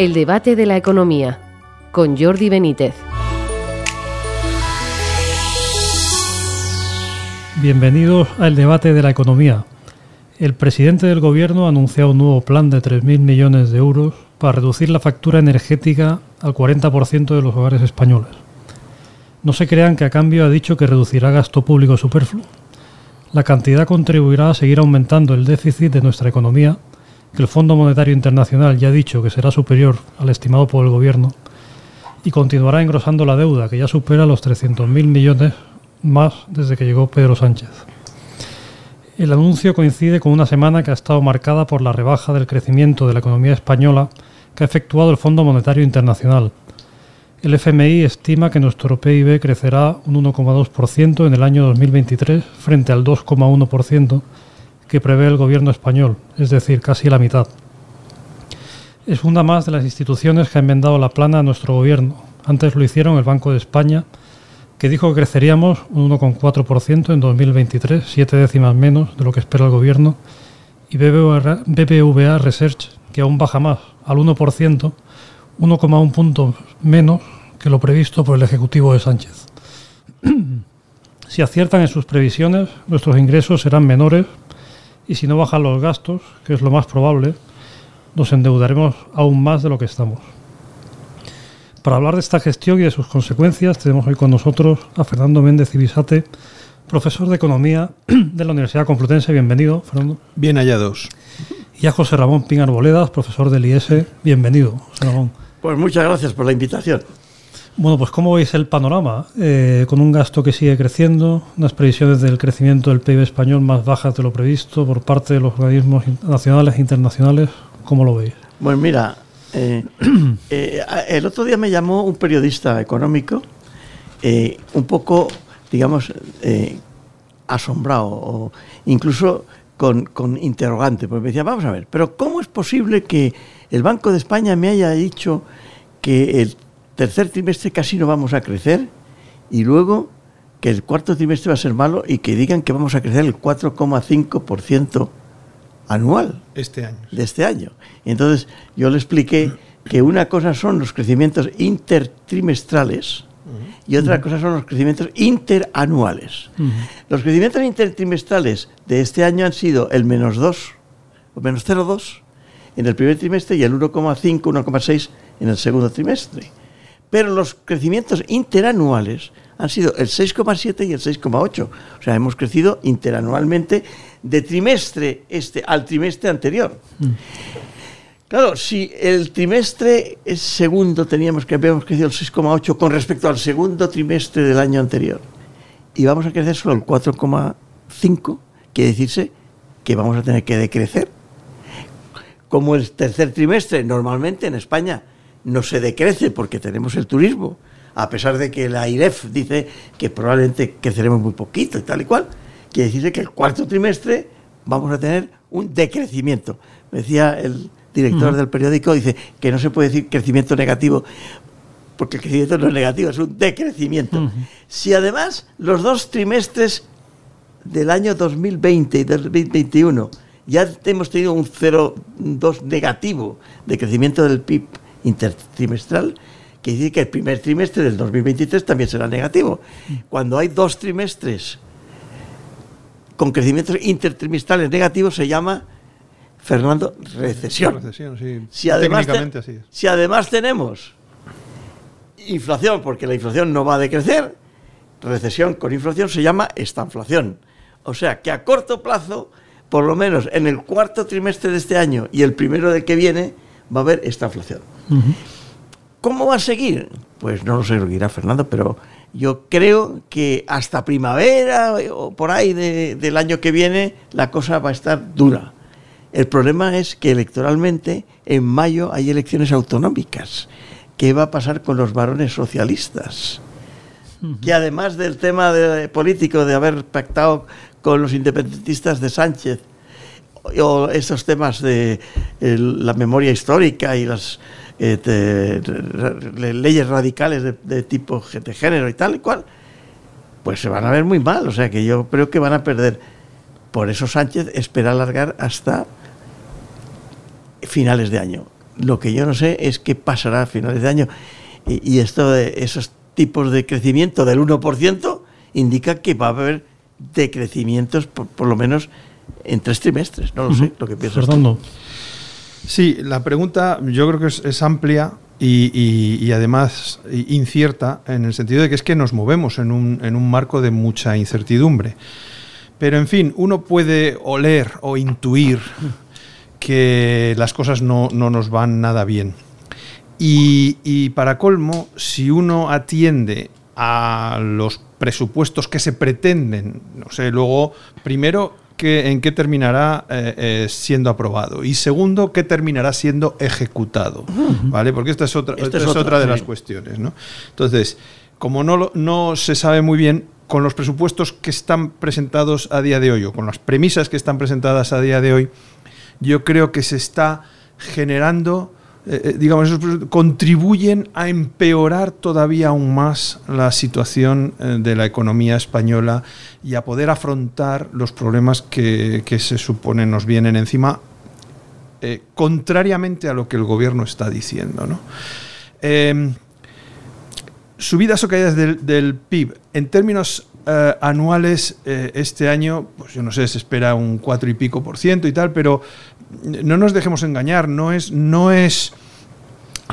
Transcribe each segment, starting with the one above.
El debate de la economía con Jordi Benítez. Bienvenidos al debate de la economía. El presidente del gobierno ha anunciado un nuevo plan de 3.000 millones de euros para reducir la factura energética al 40% de los hogares españoles. No se crean que a cambio ha dicho que reducirá gasto público superfluo. La cantidad contribuirá a seguir aumentando el déficit de nuestra economía que el Fondo Monetario Internacional ya ha dicho que será superior al estimado por el Gobierno y continuará engrosando la deuda, que ya supera los 300.000 millones más desde que llegó Pedro Sánchez. El anuncio coincide con una semana que ha estado marcada por la rebaja del crecimiento de la economía española que ha efectuado el Fondo Monetario Internacional. El FMI estima que nuestro PIB crecerá un 1,2% en el año 2023 frente al 2,1% que prevé el gobierno español, es decir, casi la mitad. Es una más de las instituciones que han vendado la plana a nuestro gobierno. Antes lo hicieron el Banco de España, que dijo que creceríamos un 1,4% en 2023, siete décimas menos de lo que espera el gobierno, y BBVA, Research, que aún baja más, al 1%, 1,1 puntos menos que lo previsto por el Ejecutivo de Sánchez. si aciertan en sus previsiones, nuestros ingresos serán menores y si no bajan los gastos, que es lo más probable, nos endeudaremos aún más de lo que estamos. Para hablar de esta gestión y de sus consecuencias, tenemos hoy con nosotros a Fernando Méndez Ibisate, profesor de Economía de la Universidad Complutense. Bienvenido, Fernando. Bien hallados. Y a José Ramón Pin Arboledas, profesor del IES. Bienvenido, José Ramón. Pues muchas gracias por la invitación. Bueno, pues ¿cómo veis el panorama? Eh, con un gasto que sigue creciendo, unas previsiones del crecimiento del PIB español más bajas de lo previsto por parte de los organismos nacionales e internacionales, ¿cómo lo veis? Pues mira, eh, eh, el otro día me llamó un periodista económico, un poco, digamos, asombrado o incluso con, con interrogante, porque me decía, vamos a ver, pero ¿cómo es posible que el Banco de España me haya dicho que el tercer trimestre casi no vamos a crecer y luego que el cuarto trimestre va a ser malo y que digan que vamos a crecer el 4,5% anual. Este año. De este año. Entonces yo le expliqué que una cosa son los crecimientos intertrimestrales y otra cosa son los crecimientos interanuales. Los crecimientos intertrimestrales de este año han sido el menos 2 o menos 0,2 en el primer trimestre y el 1,5, 1,6 en el segundo trimestre pero los crecimientos interanuales han sido el 6,7 y el 6,8. O sea, hemos crecido interanualmente de trimestre este al trimestre anterior. Claro, si el trimestre segundo teníamos que habíamos crecido el 6,8 con respecto al segundo trimestre del año anterior y vamos a crecer solo el 4,5, quiere decirse que vamos a tener que decrecer. Como el tercer trimestre normalmente en España no se decrece porque tenemos el turismo, a pesar de que la IREF dice que probablemente creceremos muy poquito y tal y cual, quiere decir que el cuarto trimestre vamos a tener un decrecimiento. Me decía el director del periódico, dice que no se puede decir crecimiento negativo, porque el crecimiento no es negativo, es un decrecimiento. Si además los dos trimestres del año 2020 y del 2021 ya hemos tenido un 0,2 negativo de crecimiento del PIB intertrimestral, que dice que el primer trimestre del 2023 también será negativo. Cuando hay dos trimestres con crecimientos intertrimestrales negativos se llama, Fernando, recesión. si, además si además tenemos inflación, porque la inflación no va a decrecer, recesión con inflación se llama estanflación. O sea que a corto plazo, por lo menos en el cuarto trimestre de este año y el primero del que viene, va a haber ¿Cómo va a seguir? Pues no lo sé lo que dirá Fernando, pero yo creo que hasta primavera o por ahí del año que viene la cosa va a estar dura. El problema es que electoralmente en mayo hay elecciones autonómicas. ¿Qué va a pasar con los varones socialistas? Que además del tema político de haber pactado con los independentistas de Sánchez o esos temas de la memoria histórica y las eh, leyes radicales de, tipo de género y tal y cual, pues se van a ver muy mal. O sea que yo creo que van a perder. Por eso Sánchez espera alargar hasta finales de año. Lo que yo no sé es qué pasará a finales de año. Y, esto de esos tipos de crecimiento del 1% indica que va a haber decrecimientos por lo menos en tres trimestres. No lo sé, lo que piensas. Fernando. Sí, la pregunta yo creo que es, amplia y, además incierta en el sentido de que es que nos movemos en un, en un marco de mucha incertidumbre. Pero en fin, uno puede oler o intuir que las cosas no, nos van nada bien. Y, para colmo, si uno atiende a los presupuestos que se pretenden, no sé, luego, primero, en qué terminará eh, eh, siendo aprobado y segundo, qué terminará siendo ejecutado, ¿vale? Porque esta es otra, esta es, otra, de las cuestiones, ¿no? Entonces, como no, no se sabe muy bien, con los presupuestos que están presentados a día de hoy o con las premisas que están presentadas a día de hoy, yo creo que se está generando, eh, eh, digamos, contribuyen a empeorar todavía aún más la situación eh, de la economía española y a poder afrontar los problemas que, se supone nos vienen encima, contrariamente a lo que el gobierno está diciendo. ¿no? Em, subidas o caídas del, PIB. En términos anuales este año, pues yo no sé, se espera un 4 y pico por ciento y tal, pero no nos dejemos engañar, no es, no es,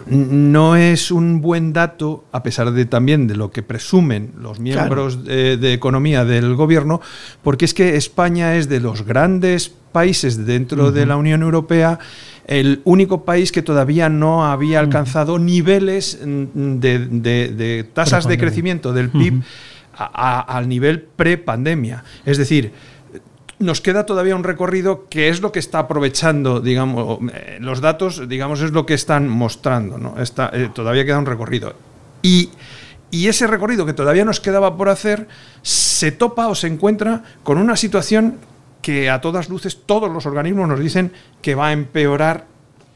no es un buen dato, a pesar de también de lo que presumen los miembros de, economía del gobierno, porque es que España es de los grandes países dentro de la Unión Europea el único país que todavía no había alcanzado niveles de, tasas de crecimiento del PIB al nivel pre-pandemia. Es decir, nos queda todavía un recorrido que es lo que está aprovechando, digamos, eh, los datos, digamos, es lo que están mostrando, ¿no? Está, eh, todavía queda un recorrido. Y, y, ese recorrido que todavía nos quedaba por hacer se topa o se encuentra con una situación que a todas luces todos los organismos nos dicen que va a empeorar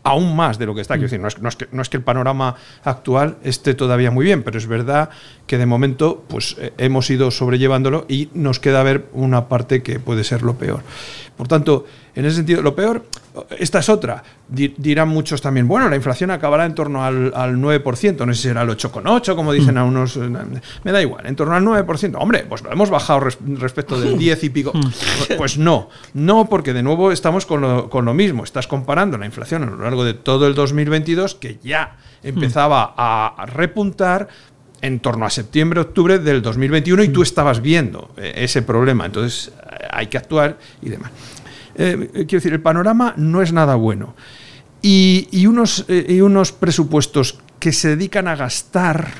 aún más de lo que está. Quiero mm. decir, no es, que, no es que el panorama actual esté todavía muy bien, pero es verdad que de momento pues, eh, hemos ido sobrellevándolo y nos queda ver una parte que puede ser lo peor. Por tanto, en ese sentido, lo peor, esta es otra. Dirán muchos también, bueno, la inflación acabará en torno al, 9%, no sé si será el 8,8, como dicen mm. a unos. Eh, me da igual, en torno al 9%. Hombre, pues lo hemos bajado respecto del 10 y pico. Mm. Pues no, no, porque de nuevo estamos con lo, con lo mismo. Estás comparando la inflación a lo largo de todo el 2022, que ya empezaba a repuntar, en torno a septiembre, octubre del 2021 y tú estabas viendo eh, ese problema. Entonces eh, hay que actuar y demás. Eh, quiero decir, el panorama no es nada bueno. Y, unos, y unos presupuestos que se dedican a gastar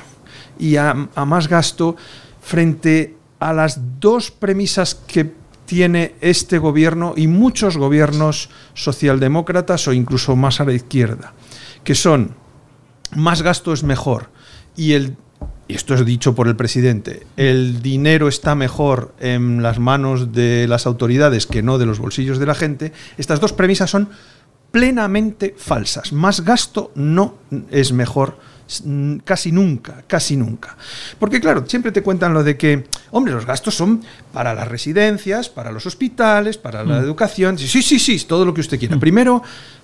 y a, más gasto frente a las dos premisas que tiene este gobierno y muchos gobiernos socialdemócratas o incluso más a la izquierda, que son más gasto es mejor y el y esto es dicho por el presidente, el dinero está mejor en las manos de las autoridades que no de los bolsillos de la gente, estas dos premisas son plenamente falsas. Más gasto no es mejor casi nunca, casi nunca. Porque claro, siempre te cuentan lo de que, hombre, los gastos son para las residencias, para los hospitales, para la mm. educación. Sí, sí, sí, todo lo que usted quiera. Mm. Primero,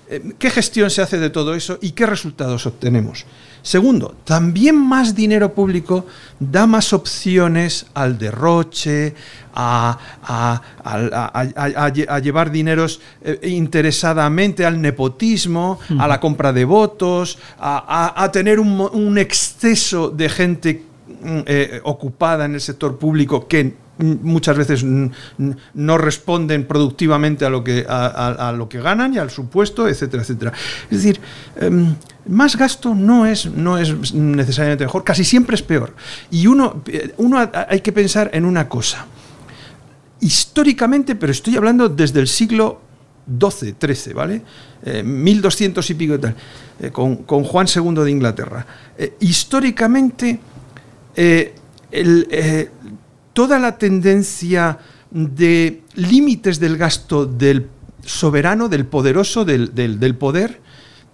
eh, ¿qué gestión se hace de todo eso y qué resultados obtenemos? Segundo, también más dinero público da más opciones al derroche, a, llevar dineros eh, interesadamente al nepotismo, a la compra de votos, a, tener un, exceso de gente mm, eh, ocupada en el sector público que muchas veces no responden productivamente a lo que, a, lo que ganan y al supuesto, etcétera, etcétera. Es decir, em, más gasto no es, no es necesariamente mejor, casi siempre es peor. Y uno, uno hay que pensar en una cosa. Históricamente, pero estoy hablando desde el siglo XII, XIII, ¿vale? 1200 eh, y pico y tal, eh, con, Juan II de Inglaterra. Eh, históricamente, toda la tendencia de límites del gasto del soberano, del poderoso, del, del poder,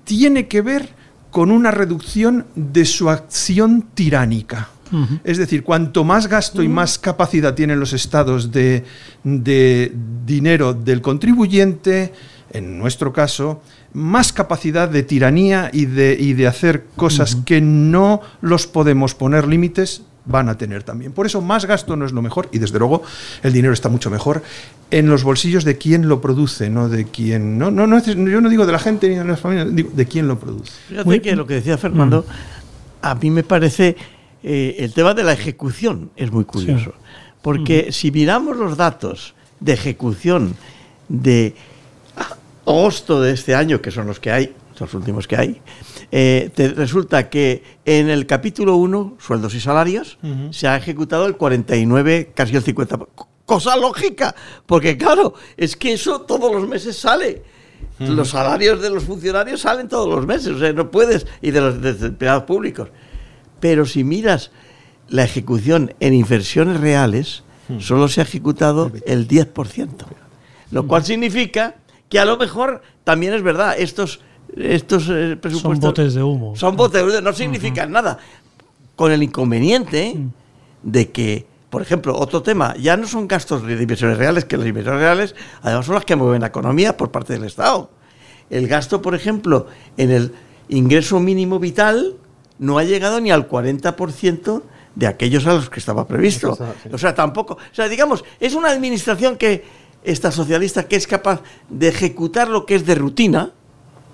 tiene que ver con una reducción de su acción tiránica. Es decir, cuanto más gasto y más capacidad tienen los estados de, dinero del contribuyente, en nuestro caso, más capacidad de tiranía y de, y de hacer cosas que no los podemos poner límites van a tener también. Por eso más gasto no es lo mejor y desde luego el dinero está mucho mejor en los bolsillos de quien lo produce, no de quien no no, no yo no digo de la gente ni de las familias, digo de quién lo produce. Fíjate que lo que decía Fernando a mí me parece eh, el tema de la ejecución es muy curioso, porque si miramos los datos de ejecución de agosto de este año, que son los que hay, son los últimos que hay, eh, te resulta que en el capítulo 1, sueldos y salarios, se ha ejecutado el 49, casi el 50%. Cosa lógica, porque claro, es que eso todos los meses sale. Los salarios de los funcionarios salen todos los meses, o sea, no puedes, y de los empleados públicos. Pero si miras la ejecución en inversiones reales, solo se ha ejecutado el 10%. Lo cual significa que a lo mejor también es verdad, estos, estos eh, presupuestos... Son botes de humo. Son botes de humo, no significan nada. Con el inconveniente Mm. de que, por ejemplo, otro tema, ya no son gastos de inversiones reales, que las inversiones reales además son las que mueven la economía por parte del Estado. El gasto, por ejemplo, en el ingreso mínimo vital no ha llegado ni al 40% de aquellos a los que estaba previsto. O sea, tampoco. O sea, digamos, es una administración que, esta socialista, que es capaz de ejecutar lo que es de rutina,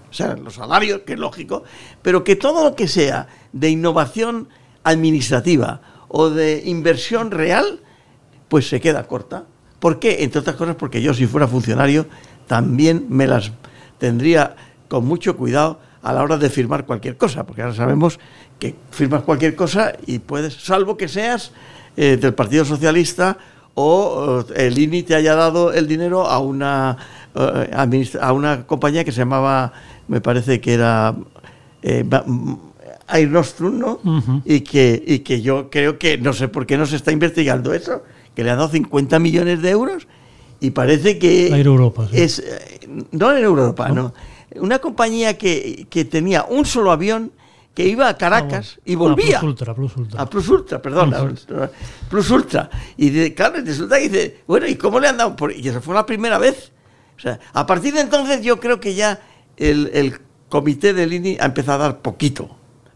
o sea, los salarios, que es lógico, pero que todo lo que sea de innovación administrativa o de inversión real, pues se queda corta. ¿Por qué? Entre otras cosas porque yo si fuera funcionario también me las tendría con mucho cuidado a la hora de firmar cualquier cosa, porque ahora sabemos que firmas cualquier cosa y puedes, salvo que seas eh, del Partido Socialista o eh, el INI te haya dado el dinero a una eh, a una compañía que se llamaba, me parece que era eh, Air Nostrum, ¿no? Y, que, y que yo creo que no sé por qué no se está investigando eso, que le han dado 50 millones de euros y parece que Air Europa, sí. es eh, no en Europa, no. Una compañía que, que tenía un solo avión que iba a Caracas y volvía. A Plus Ultra, Plus Ultra. A Plus Ultra, perdón. a Plus Ultra. Y de- claro, resulta que dice, bueno, ¿y cómo le han dado? Por? Y esa fue la primera vez. O sea, a partir de entonces yo creo que ya el, el comité del INI ha empezado a dar poquito.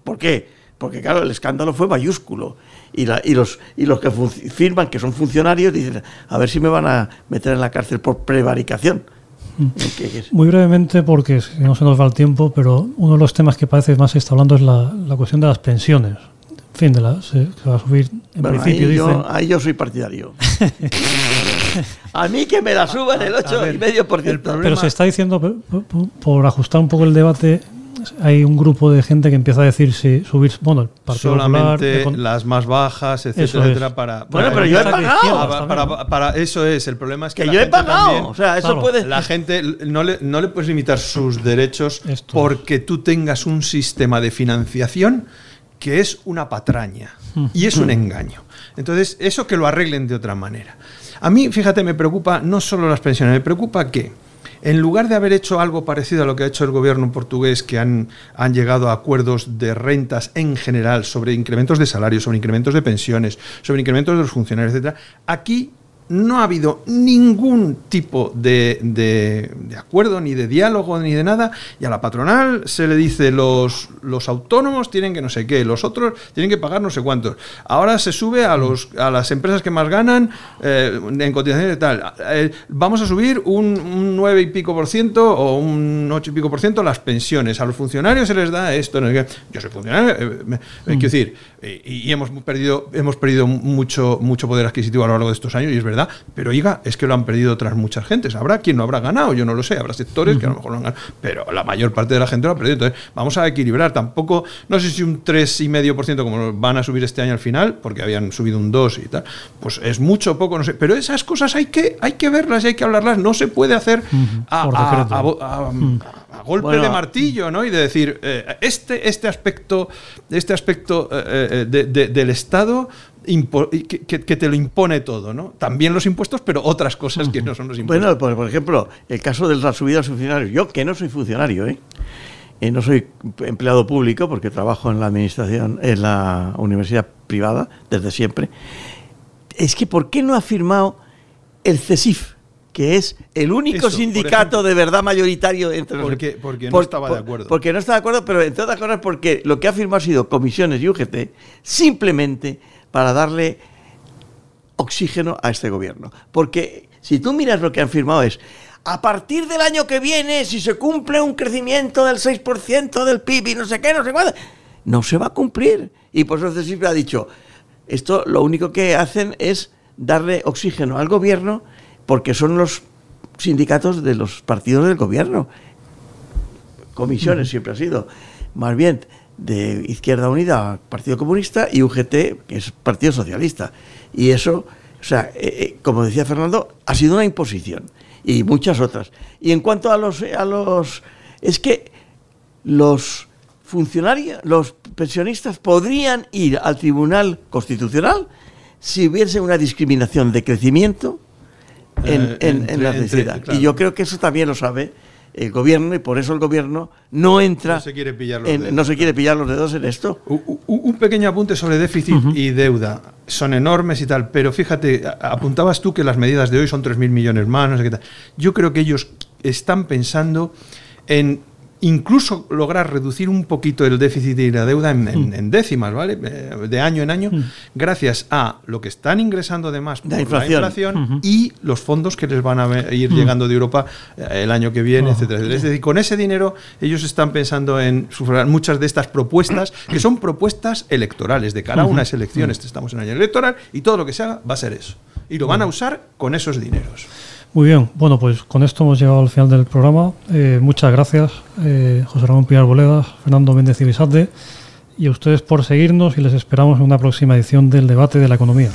¿Por qué? Porque claro, el escándalo fue mayúsculo. Y, la- y los, y los que firman, que son funcionarios, dicen, a ver si me van a meter en la cárcel por prevaricación. Que- Muy brevemente, porque si no se nos va el tiempo, pero uno de los temas que parece más se está hablando es la, la cuestión de las pensiones. En fin, de la, se, se va a subir, en Bueno, principio ahí, dicen... yo, ahí yo soy partidario. a mí que me la suban el 8,5%. Pero se está diciendo, por, por- por ajustar un poco el debate, hay un grupo de gente que empieza a decir si subir, bueno, el Partido Solamente Popular... las más bajas, etcétera, Eso es. etcétera, para, Bueno, pero yo he pagado. Ah, también. para, para- eso es, el problema es que, que la yo he pagado. también- o sea, eso Claro. puede. la gente no le, no le puedes limitar sus derechos Esto es. porque tú tengas un sistema de financiación que es una patraña y es un engaño. Entonces, eso que lo arreglen de otra manera. A mí, fíjate, me preocupa no solo las pensiones, me preocupa que en lugar de haber hecho algo parecido a lo que ha hecho el gobierno portugués, que han, han llegado a acuerdos de rentas en general sobre incrementos de salarios, sobre incrementos de pensiones, sobre incrementos de los funcionarios, etcétera, aquí no ha habido ningún tipo de, de- de acuerdo, ni de diálogo, ni de nada, y a la patronal se le dice los, los autónomos tienen que no sé qué, los otros tienen que pagar no sé cuántos. Ahora se sube a, los, a las empresas que más ganan eh, en cotizaciones y tal. Eh, vamos a subir un, un 9 y pico por ciento o un 8 y pico por ciento las pensiones. A los funcionarios se les da esto. no sé. Yo soy funcionario, eh, quiero decir, eh, y, y hemos perdido, hemos perdido mucho, mucho poder adquisitivo a lo largo de estos años, y es verdad, pero oiga, es que lo han perdido otras muchas gentes. Habrá quien lo habrá ganado, yo no lo sé, habrá sectores que a lo mejor lo han ganado, pero la mayor parte de la gente lo ha perdido. Entonces, vamos a equilibrar. Tampoco, no sé si un 3,5% como van a subir este año al final, porque habían subido un 2 y tal, pues es mucho poco, no sé. Pero esas cosas hay que, hay que verlas y hay que hablarlas. No se puede hacer a golpe Bueno, de martillo, ¿no? Y de decir, eh, este, este aspecto, este aspecto eh, eh, de- de- del Estado que, te lo impone todo, ¿no? También los impuestos, pero otras cosas que no son los impuestos. Bueno, por, por ejemplo, el caso de la subida a funcionarios. Yo, que no soy funcionario, ¿eh? Eh, no soy empleado público porque trabajo en la administración, en la universidad privada desde siempre. Es que, ¿por qué no ha firmado el CESIF que es el único Eso, sindicato ejemplo. de verdad mayoritario entre los Porque- porque no estaba de acuerdo. Porque no estaba de acuerdo, pero entre otras cosas porque lo que ha firmado ha sido comisiones y UGT simplemente para darle oxígeno a este gobierno. Porque si tú miras lo que han firmado es, a partir del año que viene, si se cumple un crecimiento del 6% del PIB y no sé qué, no sé cuánto, no se va a cumplir. Y por eso siempre ha dicho, esto lo único que hacen es darle oxígeno al gobierno porque son los sindicatos de los partidos del gobierno. Comisiones siempre ha sido. Más bien de Izquierda Unida, Partido Comunista, y UGT, que es Partido Socialista. Y eso, o sea, eh, eh, como decía Fernando, ha sido una imposición. Y muchas otras. Y en cuanto a los, a los es que los funcionarios, los pensionistas podrían ir al Tribunal Constitucional si hubiese una discriminación de crecimiento en, Eh, en- la entre- necesidad. claro. Y yo creo que eso también lo sabe el gobierno y por eso el gobierno no entra, No se quiere pillar los en- dedos. no se quiere pillar los dedos en esto. Un pequeño apunte sobre déficit y deuda. Son enormes y tal, pero fíjate, apuntabas tú que las medidas de hoy son 3.000 millones más, no sé qué tal. Yo creo que ellos están pensando en incluso lograr reducir un poquito el déficit y la deuda en, en- en décimas, ¿vale? Eh, De año en año, gracias a lo que están ingresando de más por La la inflación. y los fondos que les van a ir llegando de Europa eh, el año que viene, etcétera, etcétera. Es decir, con ese dinero ellos están pensando en sufragar muchas de estas propuestas, que son propuestas electorales, de cara a unas elecciones, estamos en año electoral, y todo lo que se haga va a ser eso. Y lo van a usar con esos dineros. Muy bien, bueno, pues con esto hemos llegado al final del programa. Eh, muchas gracias, eh, José Ramón Pilar Boledas, Fernando Méndez Ibisate, y a ustedes por seguirnos y les esperamos en una próxima edición del debate de la economía.